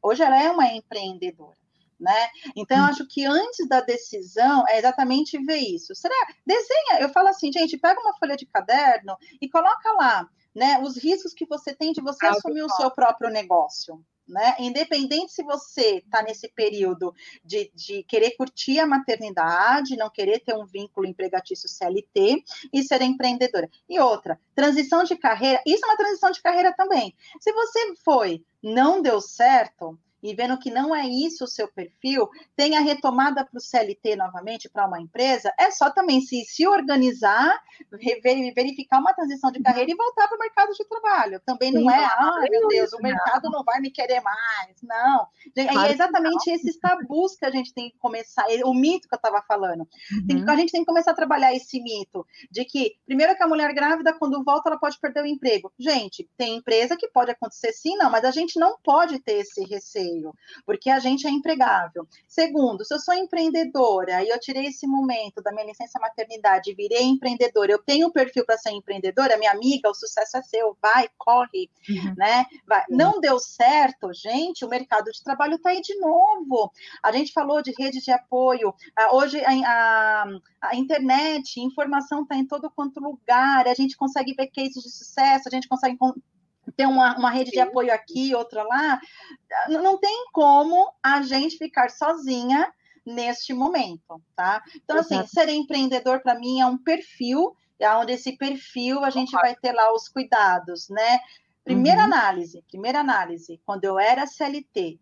hoje ela é uma empreendedora. Né? Então, eu uhum. acho que antes da decisão é exatamente ver isso. Será? Desenha, eu falo assim, gente, pega uma folha de caderno e coloca lá né, os riscos que você tem de você assumir o seu próprio negócio. Né? Independente se você está nesse período de, de, querer curtir a maternidade, não querer ter um vínculo empregatício CLT e ser empreendedora. E outra, transição de carreira, isso é uma transição de carreira também. Se você foi, não deu certo, e vendo que não é isso o seu perfil, tem a retomada para o CLT novamente, para uma empresa, é só também se, se organizar, verificar uma transição de carreira e voltar para o mercado de trabalho. Também não é, ah, meu Deus, o mercado não vai me querer mais. Não. E é exatamente esses tabus que a gente tem que começar, o mito que eu estava falando. Uhum. a gente tem que começar a trabalhar esse mito de que, primeiro, que a mulher grávida, quando volta, ela pode perder o emprego. Gente, tem empresa que pode acontecer sim, não, mas a gente não pode ter esse receio porque a gente é empregável. Segundo, se eu sou empreendedora e eu tirei esse momento da minha licença maternidade e virei empreendedora, eu tenho um perfil para ser empreendedora, minha amiga, o sucesso é seu, vai, corre, uhum. né? Vai. Uhum. Não deu certo, gente, o mercado de trabalho está aí de novo. A gente falou de rede de apoio, hoje a, a, a internet, informação está em todo quanto lugar, a gente consegue ver cases de sucesso, a gente consegue ter uma, uma rede de apoio aqui, outra lá, não tem como a gente ficar sozinha neste momento, tá? Então, assim, ser empreendedor para mim é um perfil, é onde esse perfil a gente vai ter lá os cuidados, né? Primeira uhum. análise, primeira análise, quando eu era CLT,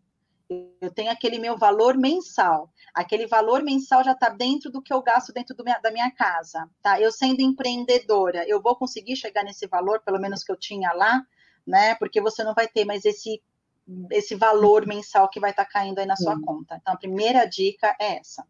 eu tenho aquele meu valor mensal. Aquele valor mensal já está dentro do que eu gasto dentro minha, da minha casa, tá? Eu sendo empreendedora, eu vou conseguir chegar nesse valor, pelo menos que eu tinha lá, né? Porque você não vai ter mais esse esse valor mensal que vai estar tá caindo aí na sua conta. Então, a primeira dica é essa.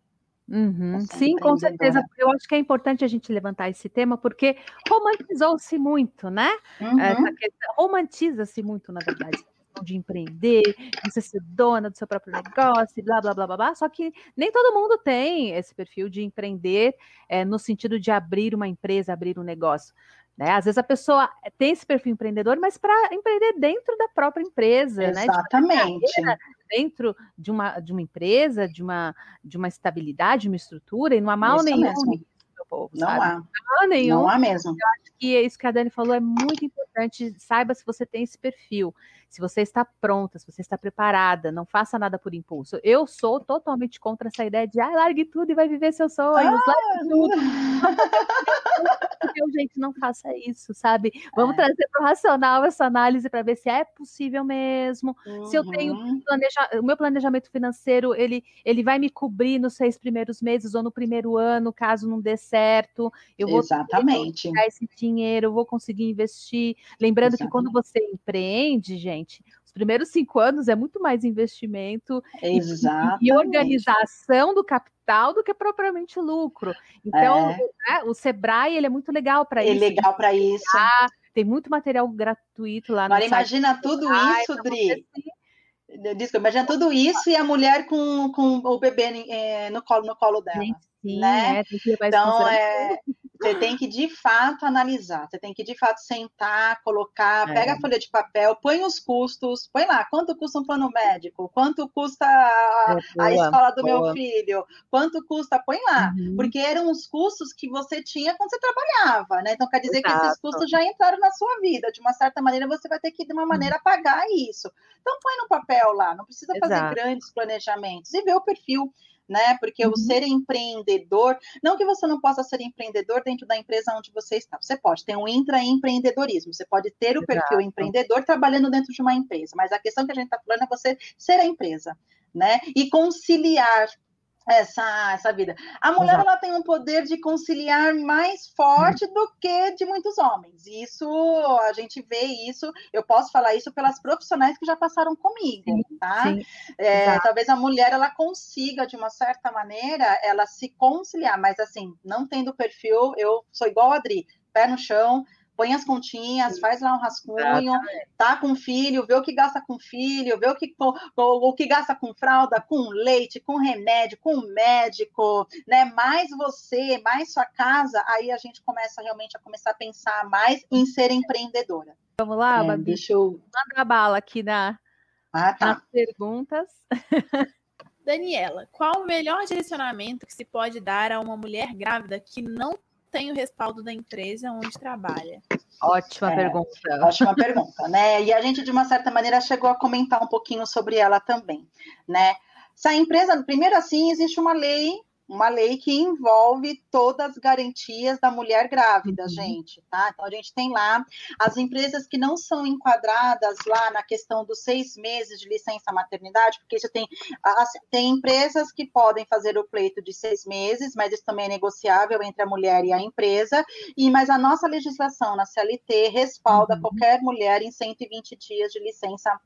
Uhum. Sim, com certeza. Eu acho que é importante a gente levantar esse tema, porque romantizou-se muito, né? Uhum. Romantiza-se muito, na verdade de empreender, você ser dona do seu próprio negócio, blá, blá, blá, blá, blá. Só que nem todo mundo tem esse perfil de empreender é, no sentido de abrir uma empresa, abrir um negócio. Né? Às vezes a pessoa tem esse perfil empreendedor, mas para empreender dentro da própria empresa, Exatamente. Né? dentro de uma, de uma empresa, de uma, de uma estabilidade, uma estrutura, e não há mal isso nenhum mesmo. Povo, não sabe? há. Não há nenhum. Não há mesmo. Eu acho que isso que a Dani falou é muito importante. Saiba se você tem esse perfil se você está pronta, se você está preparada, não faça nada por impulso. Eu sou totalmente contra essa ideia de ah, largue tudo e vai viver seus sonhos, ah, largue tudo. *laughs* Então, gente, não faça isso, sabe? Vamos é. trazer para o racional essa análise para ver se é possível mesmo. Uhum. Se eu tenho uhum. planeja... o meu planejamento financeiro, ele, ele vai me cobrir nos seis primeiros meses ou no primeiro ano, caso não dê certo. Eu vou Exatamente. esse dinheiro, eu vou conseguir investir. Lembrando Exatamente. que quando você empreende, gente, gente. Os primeiros cinco anos é muito mais investimento e, e, organização do capital do que propriamente lucro. Então, é. né, o Sebrae ele é muito legal para é isso. É legal para isso. Tem muito material gratuito lá Agora, imagina tudo isso, Dri. Desculpa, imagina tudo isso e a mulher com, com o bebê é, no, colo, no colo dela. Sim, né? É, então, é, você tem que de fato analisar, você tem que de fato sentar, colocar, é. pega a folha de papel, põe os custos, põe lá, quanto custa um plano médico, quanto custa a, é, a escola do boa. meu filho, quanto custa, põe lá, uhum. porque eram os custos que você tinha quando você trabalhava, né? Então quer dizer Exato. que esses custos já entraram na sua vida, de uma certa maneira você vai ter que de uma maneira pagar isso. Então põe no papel lá, não precisa fazer Exato. grandes planejamentos e ver o perfil né? Porque uhum. o ser empreendedor, não que você não possa ser empreendedor dentro da empresa onde você está, você pode ter um intraempreendedorismo, você pode ter o Exato. perfil empreendedor trabalhando dentro de uma empresa, mas a questão que a gente está falando é você ser a empresa, né? E conciliar essa, essa vida. A mulher ela tem um poder de conciliar mais forte do que de muitos homens. Isso a gente vê isso. Eu posso falar isso pelas profissionais que já passaram comigo, sim, tá? Sim, é, talvez a mulher ela consiga de uma certa maneira ela se conciliar, mas assim não tendo perfil, eu sou igual a Adri, pé no chão põe as continhas, faz lá um rascunho, tá com filho, vê o que gasta com filho, vê o que, o, o que gasta com fralda, com leite, com remédio, com médico, né? Mais você, mais sua casa, aí a gente começa realmente a começar a pensar mais em ser empreendedora. Vamos lá, é, Babi? Deixa eu... Manda a bala aqui na, ah, tá. nas perguntas. Daniela, qual o melhor direcionamento que se pode dar a uma mulher grávida que não tem o respaldo da empresa onde trabalha? Ótima é, pergunta. Ótima *laughs* pergunta, né? E a gente, de uma certa maneira, chegou a comentar um pouquinho sobre ela também, né? Se a empresa, primeiro assim, existe uma lei uma lei que envolve todas as garantias da mulher grávida, uhum. gente, tá? Então a gente tem lá as empresas que não são enquadradas lá na questão dos seis meses de licença maternidade, porque isso tem assim, tem empresas que podem fazer o pleito de seis meses, mas isso também é negociável entre a mulher e a empresa. E mas a nossa legislação na CLT respalda uhum. qualquer mulher em 120 dias de licença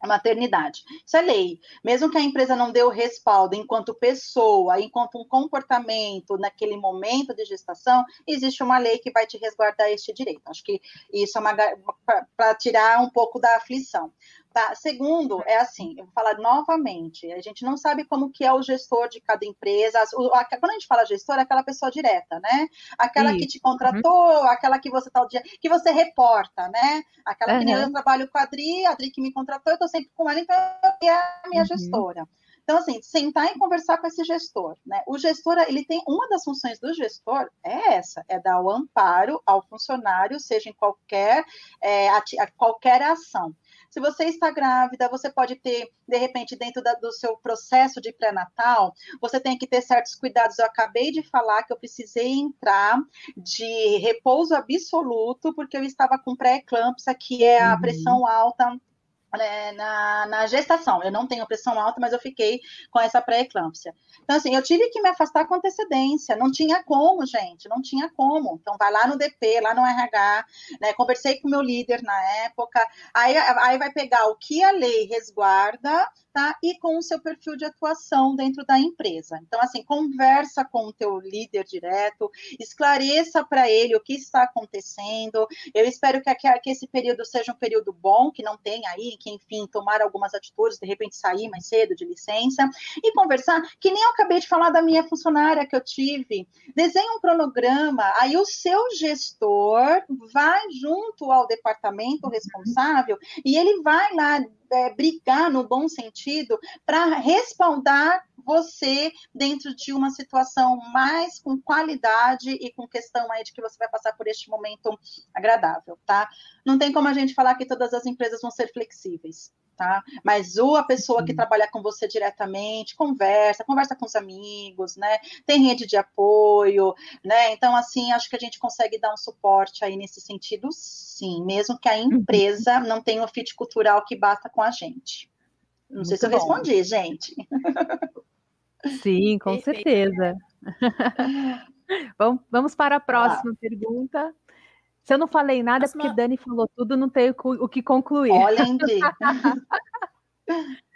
a maternidade. Isso é lei. Mesmo que a empresa não dê o respaldo enquanto pessoa, enquanto um comportamento naquele momento de gestação, existe uma lei que vai te resguardar este direito. Acho que isso é para tirar um pouco da aflição. Tá? Segundo, é assim, eu vou falar novamente, a gente não sabe como que é o gestor de cada empresa. Quando a gente fala gestor, é aquela pessoa direta, né? Aquela Sim. que te contratou, uhum. aquela que você tá o dia, que você reporta, né? Aquela uhum. que eu trabalho com a Adri, a Adri que me contratou, eu tô sempre com ela, então é a minha uhum. gestora. Então, assim, sentar e conversar com esse gestor, né? O gestor, ele tem, uma das funções do gestor é essa, é dar o amparo ao funcionário, seja em qualquer, é, qualquer ação. Se você está grávida, você pode ter, de repente, dentro da, do seu processo de pré-natal, você tem que ter certos cuidados. Eu acabei de falar que eu precisei entrar de repouso absoluto, porque eu estava com pré-eclâmpsia, que é a uhum. pressão alta né, na, na, gestação. Eu não tenho pressão alta, mas eu fiquei com essa pré-eclâmpsia. Então, assim, eu tive que me afastar com antecedência. Não tinha como, gente, não tinha como. Então, vai lá no DP, lá no RH, né? Conversei com o meu líder na época. Aí, aí vai pegar o que a lei resguarda, tá? E com o seu perfil de atuação dentro da empresa. Então, assim, conversa com o teu líder direto, esclareça para ele o que está acontecendo. Eu espero que, que esse período seja um período bom, que não tenha aí que, enfim, tomar algumas atitudes, de repente sair mais cedo de licença, e conversar, que nem eu acabei de falar da minha funcionária que eu tive. Desenhe um cronograma, aí o seu gestor vai junto ao departamento responsável e ele vai lá é, brigar no bom sentido para respaldar você dentro de uma situação mais com qualidade e com questão aí de que você vai passar por este momento agradável, tá? Não tem como a gente falar que todas as empresas vão ser flexíveis. Tá? Mas ou a pessoa que trabalha com você diretamente, conversa, conversa com os amigos, né? Tem rede de apoio, né? Então, assim, acho que a gente consegue dar um suporte aí nesse sentido, sim, mesmo que a uhum. empresa não tenha o fit cultural que basta com a gente. Não Muito sei se eu bom. respondi, gente. *laughs* Sim, com Perfeito. certeza. vamos, vamos para a próxima ah. pergunta. Se eu não falei nada, é porque Dani falou tudo, não tenho o que concluir. Olha, *laughs*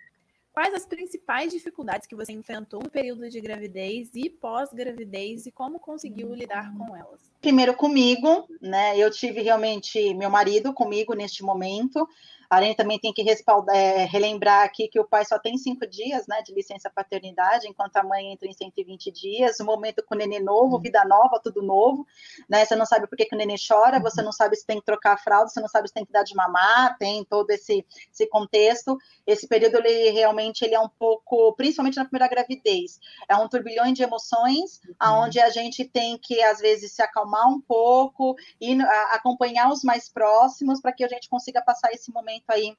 Quais as principais dificuldades que você enfrentou no período de gravidez e pós-gravidez e como conseguiu lidar com elas? Primeiro comigo, né? Eu tive realmente meu marido comigo neste momento. A também tem que é, relembrar aqui que o pai só tem cinco dias né, de licença paternidade, enquanto a mãe entra em 120 dias, o momento com o nenê novo, uhum. vida nova, tudo novo, né? Você não sabe por que, que o nenê chora, você uhum. não sabe se tem que trocar a fralda, você não sabe se tem que dar de mamar, tem todo esse, esse contexto. Esse período, ele realmente ele é um pouco, principalmente na primeira gravidez, é um turbilhão de emoções, uhum. aonde a gente tem que, às vezes, se acalmar um pouco e acompanhar os mais próximos para que a gente consiga passar esse momento aí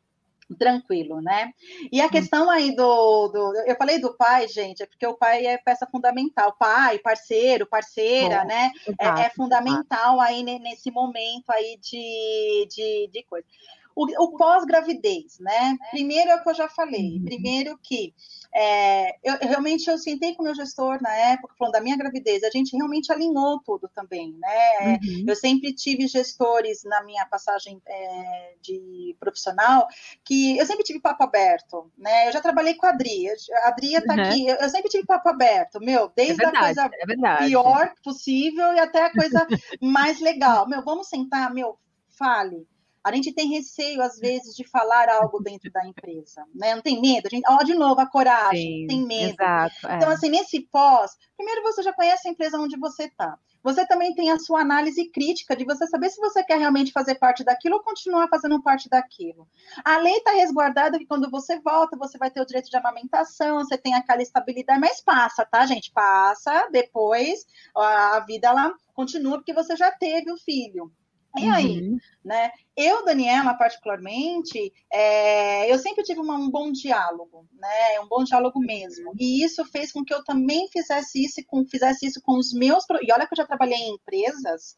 tranquilo, né? E a hum. questão aí do, do, eu falei do pai, gente, é porque o pai é peça fundamental, pai, parceiro, parceira, Bom, né? Exato, é, é, fundamental exato. aí nesse momento aí de, de, de coisa. O, o pós-gravidez, né? Primeiro é o que eu já falei. Uhum. Primeiro que é, eu, realmente eu sentei com o meu gestor na época, falando da minha gravidez, a gente realmente alinhou tudo também, né? Uhum. Eu sempre tive gestores na minha passagem é, de profissional que eu sempre tive papo aberto, né? Eu já trabalhei com a Adri, a Adri está uhum. aqui, eu, eu, sempre tive papo aberto, meu, desde é verdade, a coisa é pior possível e até a coisa *laughs* mais legal. Meu, vamos sentar, meu, fale a gente tem receio, às vezes, de falar algo dentro da empresa, né? Não tem medo. A gente, ó, de novo, a coragem, Sim, tem medo. Exato, é. Então, assim, nesse pós, primeiro você já conhece a empresa onde você está. Você também tem a sua análise crítica de você saber se você quer realmente fazer parte daquilo ou continuar fazendo parte daquilo. A lei está resguardada que quando você volta, você vai ter o direito de amamentação, você tem aquela estabilidade, mas passa, tá, gente? Passa, depois a vida ela continua porque você já teve o filho. E aí, uhum. né? Eu, Daniela, particularmente, é, eu sempre tive uma, um bom diálogo, né? Um bom diálogo mesmo. E isso fez com que eu também fizesse isso com, fizesse isso com os meus. E olha que eu já trabalhei em empresas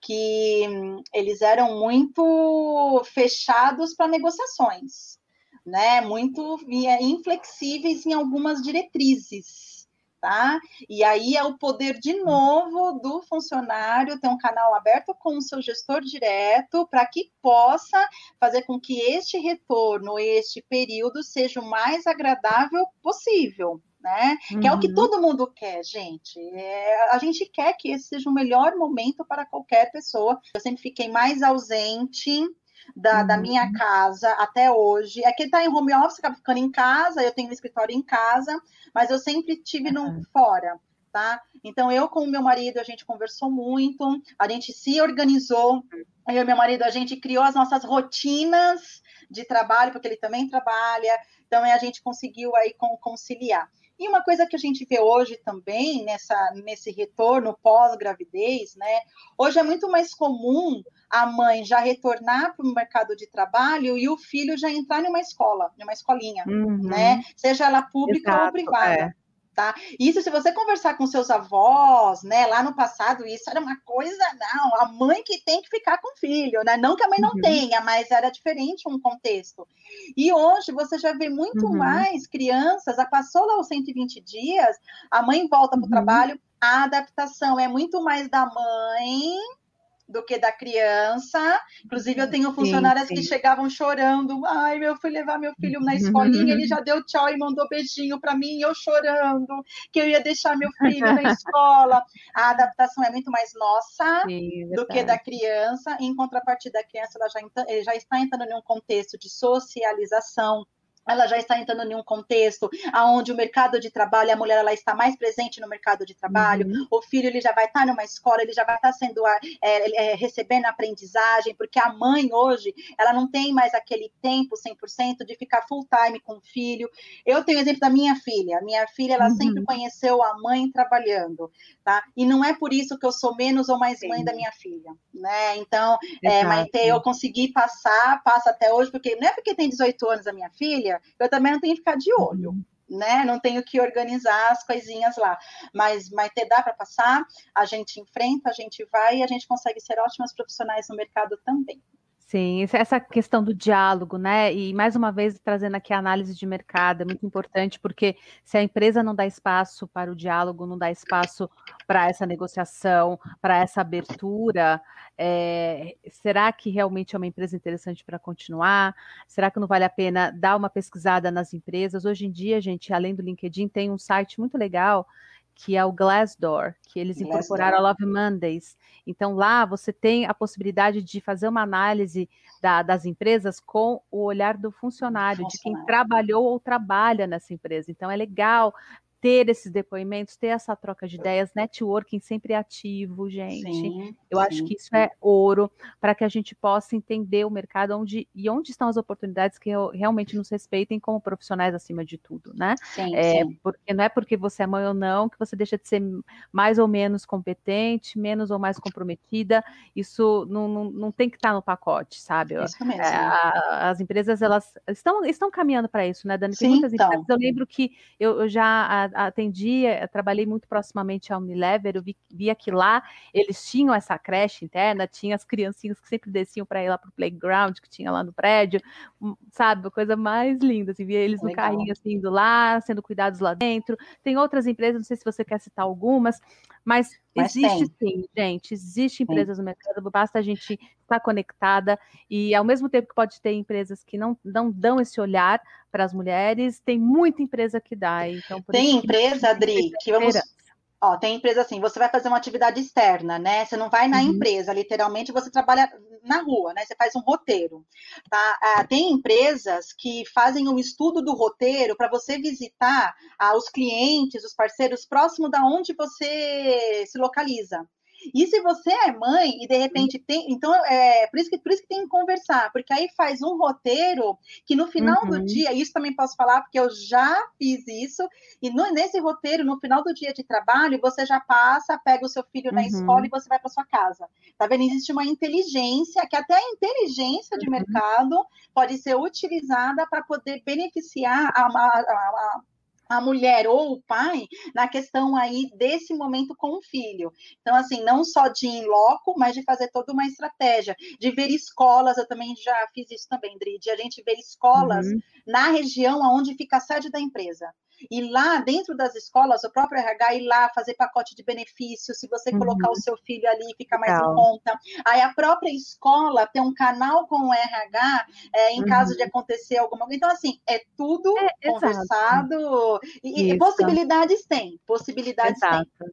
que hum, eles eram muito fechados para negociações, né? Muito inflexíveis em algumas diretrizes tá? E aí é o poder de novo do funcionário ter um canal aberto com o seu gestor direto para que possa fazer com que este retorno, este período seja o mais agradável possível. Né? Uhum. Que é o que uhum. todo mundo quer, gente. É, a gente quer que esse seja o melhor momento para qualquer pessoa. Eu sempre fiquei mais ausente da, uhum. da minha casa até hoje. É que tá em home office, acaba ficando em casa, eu tenho um escritório em casa, mas eu sempre tive uhum. no fora. Tá? Então, eu com o meu marido, a gente conversou muito, a gente se organizou, eu e meu marido, a gente criou as nossas rotinas de trabalho, porque ele também trabalha, então a gente conseguiu aí conciliar. E uma coisa que a gente vê hoje também, nessa, nesse retorno pós-gravidez, né? Hoje é muito mais comum a mãe já retornar para o mercado de trabalho e o filho já entrar numa escola, numa escolinha, uhum. né? Seja ela pública Exato, ou privada. É tá? Isso, se você conversar com seus avós, né, lá no passado, isso era uma coisa, não, a mãe que tem que ficar com o filho, né? Não que a mãe não uhum. tenha, mas era diferente um contexto. E hoje você já vê muito uhum. mais crianças, a passou lá os 120 dias, a mãe volta para o uhum. trabalho, a adaptação é muito mais da mãe do que da criança. Inclusive, eu tenho funcionárias sim, sim. que chegavam chorando. Ai, eu fui levar meu filho na escolinha, ele já deu tchau e mandou beijinho para mim, eu chorando, que eu ia deixar meu filho na *laughs* escola. A adaptação é muito mais nossa sim, do que da criança. Em contrapartida, a criança ela já, já está entrando em um contexto de socialização ela já está entrando em um contexto onde o mercado de trabalho, a mulher ela está mais presente no mercado de trabalho, uhum. o filho ele já vai estar numa escola, ele já vai estar sendo é, é, recebendo aprendizagem, porque a mãe hoje ela não tem mais aquele tempo 100% de ficar full time com o filho. Eu tenho o exemplo da minha filha. Minha filha ela uhum. sempre conheceu a mãe trabalhando, tá? E não é por isso que eu sou menos ou mais Sim. mãe da minha filha, né? Então, é, Maite, eu consegui passar, passa até hoje, porque não é porque tem 18 anos a minha filha eu também não tenho que ficar de olho. Né? Não tenho que organizar as coisinhas lá. Mas, mas ter dá para passar, a gente enfrenta, a gente vai e a gente consegue ser ótimas profissionais no mercado também. Sim, essa questão do diálogo, né? E mais uma vez trazendo aqui a análise de mercado, é muito importante, porque se a empresa não dá espaço para o diálogo, não dá espaço para essa negociação, para essa abertura, é, será que realmente é uma empresa interessante para continuar? Será que não vale a pena dar uma pesquisada nas empresas? Hoje em dia, gente, além do LinkedIn, tem um site muito legal que é o Glassdoor, que eles Glassdoor. incorporaram a Love Mondays. Então, lá você tem a possibilidade de fazer uma análise da, das empresas com o olhar do funcionário, funcionário, de quem trabalhou ou trabalha nessa empresa. Então, é legal ter esses depoimentos, ter essa troca de ideias, networking sempre ativo, gente. Sim, eu sim, acho que isso sim. é ouro para que a gente possa entender o mercado onde e onde estão as oportunidades que realmente nos respeitem como profissionais acima de tudo, né? Sim, é, Porque não é porque você é mãe ou não que você deixa de ser mais ou menos competente, menos ou mais comprometida. Isso não, não, não tem que estar no pacote, sabe? Isso mesmo. É, a, as empresas elas estão, estão caminhando para isso, né, Dani? Tem muitas então. empresas. Eu lembro que eu, eu já atendi, eh, trabalhei muito proximamente à Unilever, eu vi, via que lá eles tinham essa creche interna, tinha as criancinhas que sempre desciam para ir lá para o playground que tinha lá no prédio, hum, sabe, coisa mais linda, assim, via eles no carrinho assim, indo lá, sendo cuidados lá dentro. Tem outras empresas, não sei se você quer citar algumas, mas, mas existe tem. sim, gente, existe empresas sim. no mercado, basta a gente estar conectada e ao mesmo tempo que pode ter empresas que não, não dão esse olhar para as mulheres, tem muita empresa que dá. Então, tem empresa, Adri, que vamos Ó, tem empresa assim, você vai fazer uma atividade externa, né? Você não vai na uhum. empresa, literalmente você trabalha na rua, né? Você faz um roteiro, tá? Ah, tem empresas que fazem um estudo do roteiro para você visitar ah, os clientes, os parceiros próximo da onde você se localiza. E se você é mãe e de repente tem. Então, é por isso que, por isso que tem que conversar, porque aí faz um roteiro que no final uhum. do dia, isso também posso falar, porque eu já fiz isso, e no, nesse roteiro, no final do dia de trabalho, você já passa, pega o seu filho uhum. na escola e você vai para sua casa. Tá vendo? Existe uma inteligência, que até a inteligência de uhum. mercado pode ser utilizada para poder beneficiar a, a, a, a mulher ou o pai na questão aí desse momento com o filho. Então, assim, não só de in loco, mas de fazer toda uma estratégia, de ver escolas, eu também já fiz isso também, Dri, de a gente ver escolas uhum. na região onde fica a sede da empresa e lá dentro das escolas, o próprio RH ir lá fazer pacote de benefícios, se você uhum. colocar o seu filho ali, fica mais Legal. em conta. Aí a própria escola tem um canal com o RH é, em uhum. caso de acontecer alguma coisa. Então, assim, é tudo é, conversado. E, e, possibilidades tem, possibilidades exato. tem.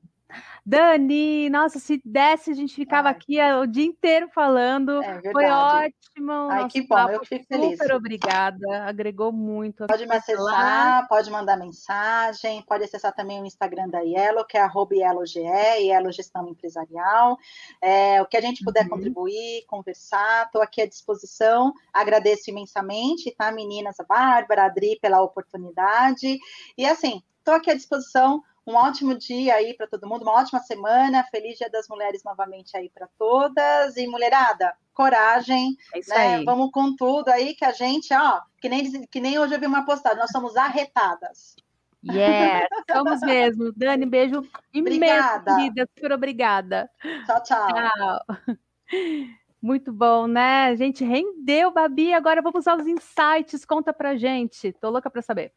Dani, nossa, se desse, a gente ficava Ai. aqui o dia inteiro falando. É Foi ótimo. Ai, que bom, eu fico feliz. Super obrigada, agregou muito. Pode me acessar, pode mandar mensagem, pode acessar também o Instagram da Yellow, que é arroba YellowGE, Yellow Gestão Empresarial. É, o que a gente puder uhum. contribuir, conversar, estou aqui à disposição. Agradeço imensamente, tá, meninas, a Bárbara, a Adri, pela oportunidade. E assim, estou aqui à disposição. Um ótimo dia aí para todo mundo, uma ótima semana. Feliz Dia das Mulheres novamente aí para todas. E mulherada, coragem, É isso né? aí. Vamos com tudo aí que a gente, ó, que nem, que nem hoje eu vi uma postagem, nós somos arretadas. Yes, *laughs* somos mesmo. Dani, beijo imenso, Obrigada. querida. Super obrigada. Tchau, tchau. Tchau. *laughs* Muito bom, né? A gente rendeu, Babi. Agora vamos aos insights. Conta pra gente. Tô louca pra saber.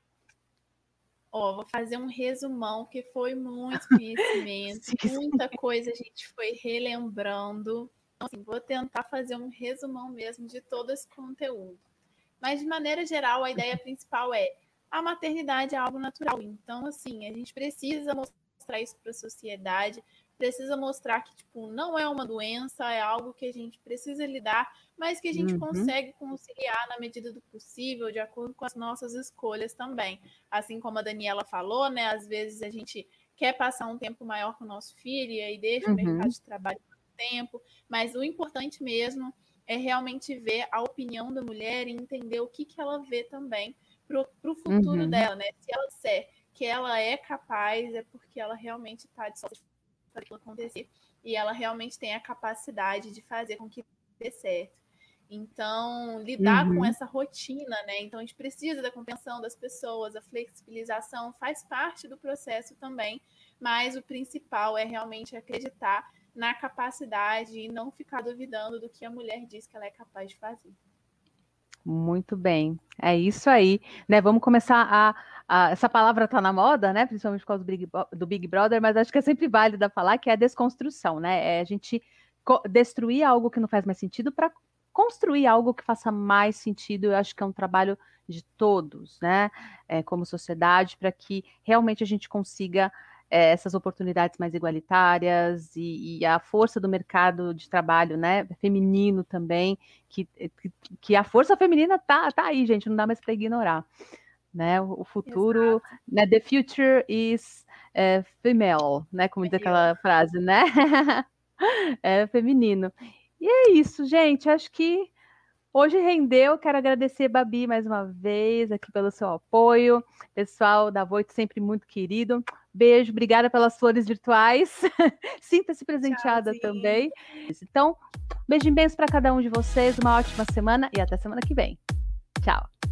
Ó, vou fazer um resumão, que foi muito *laughs* conhecimento, muita coisa a gente foi relembrando. Então, assim, vou tentar fazer um resumão mesmo de todo esse conteúdo. Mas, de maneira geral, a ideia principal é a maternidade é algo natural. Então, assim, a gente precisa mostrar isso para a sociedade, precisa mostrar que, tipo, não é uma doença, é algo que a gente precisa lidar, mas que a gente Uhum. consegue conciliar na medida do possível, de acordo com as nossas escolhas também. Assim como a Daniela falou, né? Às vezes a gente quer passar um tempo maior com o nosso filho e aí deixa Uhum. o mercado de trabalho por tempo, mas o importante mesmo é realmente ver a opinião da mulher e entender o que, que ela vê também para o futuro Uhum. dela, né? Se ela disser que ela é capaz, é porque ela realmente está disposta fazer aquilo acontecer e ela realmente tem a capacidade de fazer com que dê certo. Então, lidar Uhum. com essa rotina, né? Então, a gente precisa da compreensão das pessoas, a flexibilização faz parte do processo também, mas o principal é realmente acreditar na capacidade e não ficar duvidando do que a mulher diz que ela é capaz de fazer. Muito bem. É isso aí. Né? Vamos começar a, a- Essa palavra está na moda, né? Principalmente por causa do Big, do Big Brother, mas acho que é sempre válida falar que é a desconstrução, né? É a gente destruir algo que não faz mais sentido para construir algo que faça mais sentido. Eu acho que é um trabalho de todos, né? É, como sociedade, para que realmente a gente consiga é, essas oportunidades mais igualitárias e, e a força do mercado de trabalho, né? Feminino também, que, que, que a força feminina tá, tá aí, gente, não dá mais para ignorar. Né? O, futuro, né? The future is é, female, né? Como diz aquela frase, né? *laughs* é feminino. E é isso, gente. Acho que hoje rendeu. Quero agradecer, Babi, mais uma vez aqui pelo seu apoio. Pessoal da Voito, sempre muito querido. Beijo, obrigada pelas flores virtuais. *laughs* Sinta-se presenteada Tchauzinho. também. Então, beijo imenso para cada um de vocês. Uma ótima semana e até semana que vem. Tchau.